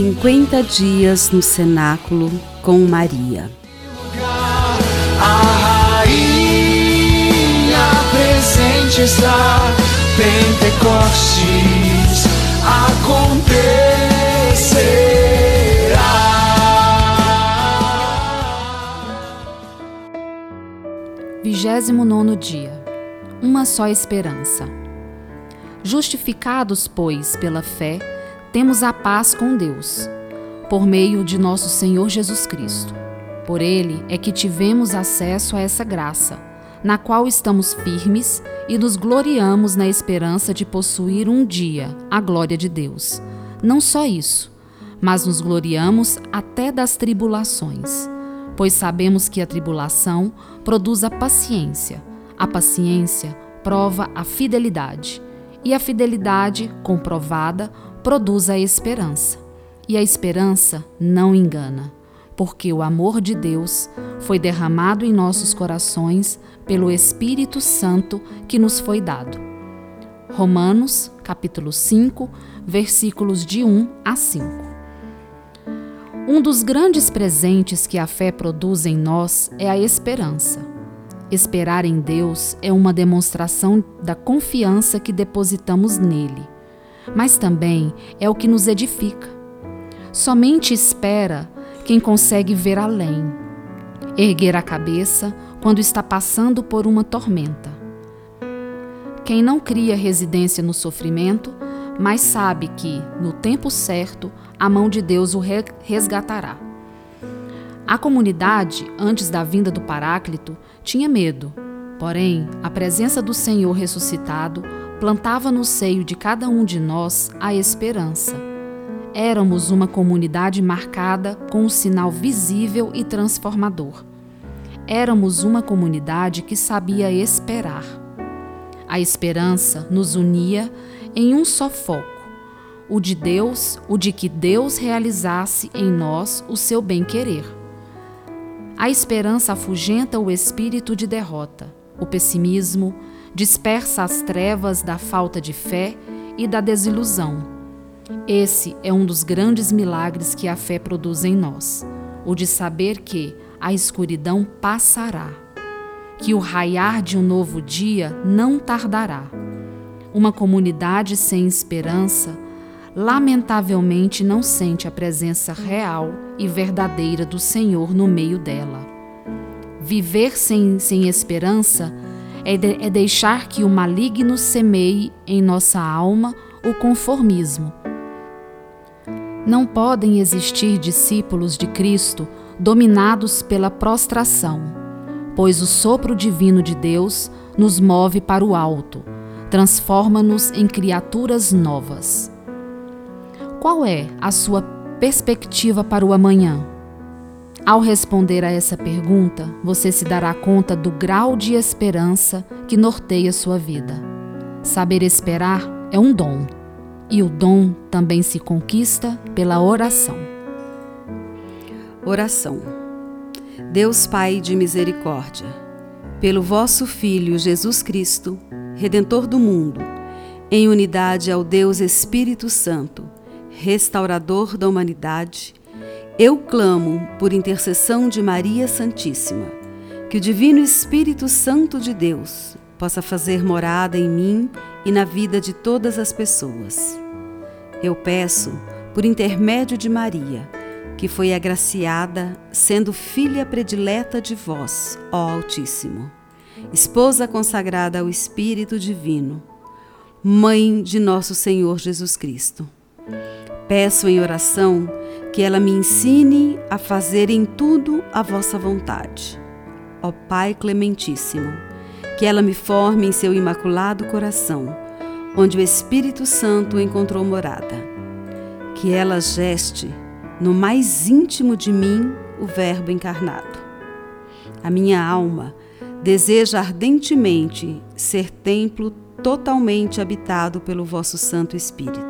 50 dias no cenáculo com Maria. A rainha presente está, Pentecostes acontecerá. Vigésimo nono dia. Uma só esperança. Justificados, pois, pela fé, temos a paz com Deus, por meio de nosso Senhor Jesus Cristo. Por ele é que tivemos acesso a essa graça, na qual estamos firmes e nos gloriamos na esperança de possuir um dia a glória de Deus. Não só isso, mas nos gloriamos até das tribulações, pois sabemos que a tribulação produz a paciência, a paciência prova a fidelidade, e a fidelidade comprovada produz a esperança. E a esperança não engana, porque o amor de Deus foi derramado em nossos corações pelo Espírito Santo que nos foi dado. Romanos, capítulo 5, versículos de 1 a 5. Um dos grandes presentes que a fé produz em nós é a esperança. Esperar em Deus é uma demonstração da confiança que depositamos nele mas também é o que nos edifica. Somente espera quem consegue ver além, erguer a cabeça quando está passando por uma tormenta. Quem não cria residência no sofrimento, mas sabe que, no tempo certo, a mão de Deus o resgatará. A comunidade, antes da vinda do Paráclito, tinha medo, porém, a presença do Senhor ressuscitado plantava no seio de cada um de nós a esperança. Éramos uma comunidade marcada com um sinal visível e transformador. Éramos uma comunidade que sabia esperar. A esperança nos unia em um só foco, o de Deus, o de que Deus realizasse em nós o seu bem-querer. A esperança afugenta o espírito de derrota, o pessimismo, dispersa as trevas da falta de fé e da desilusão. Esse é um dos grandes milagres que a fé produz em nós, o de saber que a escuridão passará, que o raiar de um novo dia não tardará. Uma comunidade sem esperança, lamentavelmente, não sente a presença real e verdadeira do Senhor no meio dela. Viver sem, sem esperança é, de, é deixar que o maligno semeie em nossa alma o conformismo. Não podem existir discípulos de Cristo dominados pela prostração, pois o sopro divino de Deus nos move para o alto, transforma-nos em criaturas novas. Qual é a sua perspectiva para o amanhã? Ao responder a essa pergunta, você se dará conta do grau de esperança que norteia sua vida. Saber esperar é um dom, e o dom também se conquista pela oração. Oração. Deus Pai de misericórdia, pelo vosso Filho Jesus Cristo, Redentor do mundo, em unidade ao Deus Espírito Santo, restaurador da humanidade, eu clamo por intercessão de Maria Santíssima, que o Divino Espírito Santo de Deus possa fazer morada em mim e na vida de todas as pessoas. Eu peço, por intermédio de Maria, que foi agraciada, sendo filha predileta de vós, ó Altíssimo, esposa consagrada ao Espírito Divino, mãe de nosso Senhor Jesus Cristo. Peço em oração que ela me ensine a fazer em tudo a vossa vontade. Ó Pai Clementíssimo, que ela me forme em seu imaculado coração, onde o Espírito Santo encontrou morada. Que ela geste no mais íntimo de mim o Verbo encarnado. A minha alma deseja ardentemente ser templo totalmente habitado pelo vosso Santo Espírito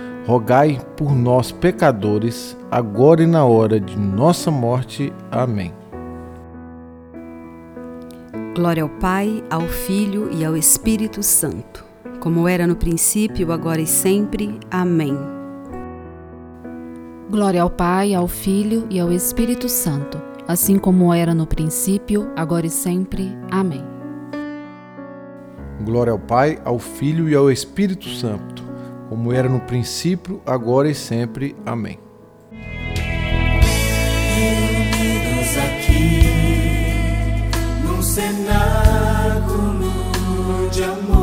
por nós, pecadores, agora e na hora de nossa morte. Amém. Glória ao Pai, ao Filho e ao Espírito Santo, como era no princípio, agora e sempre. Amém. Glória ao Pai, ao Filho e ao Espírito Santo, assim como era no princípio, agora e sempre. Amém. Glória ao Pai, ao Filho e ao Espírito Santo, como era no princípio, agora e sempre. Amém. Reunidos aqui num cenáculo de amor.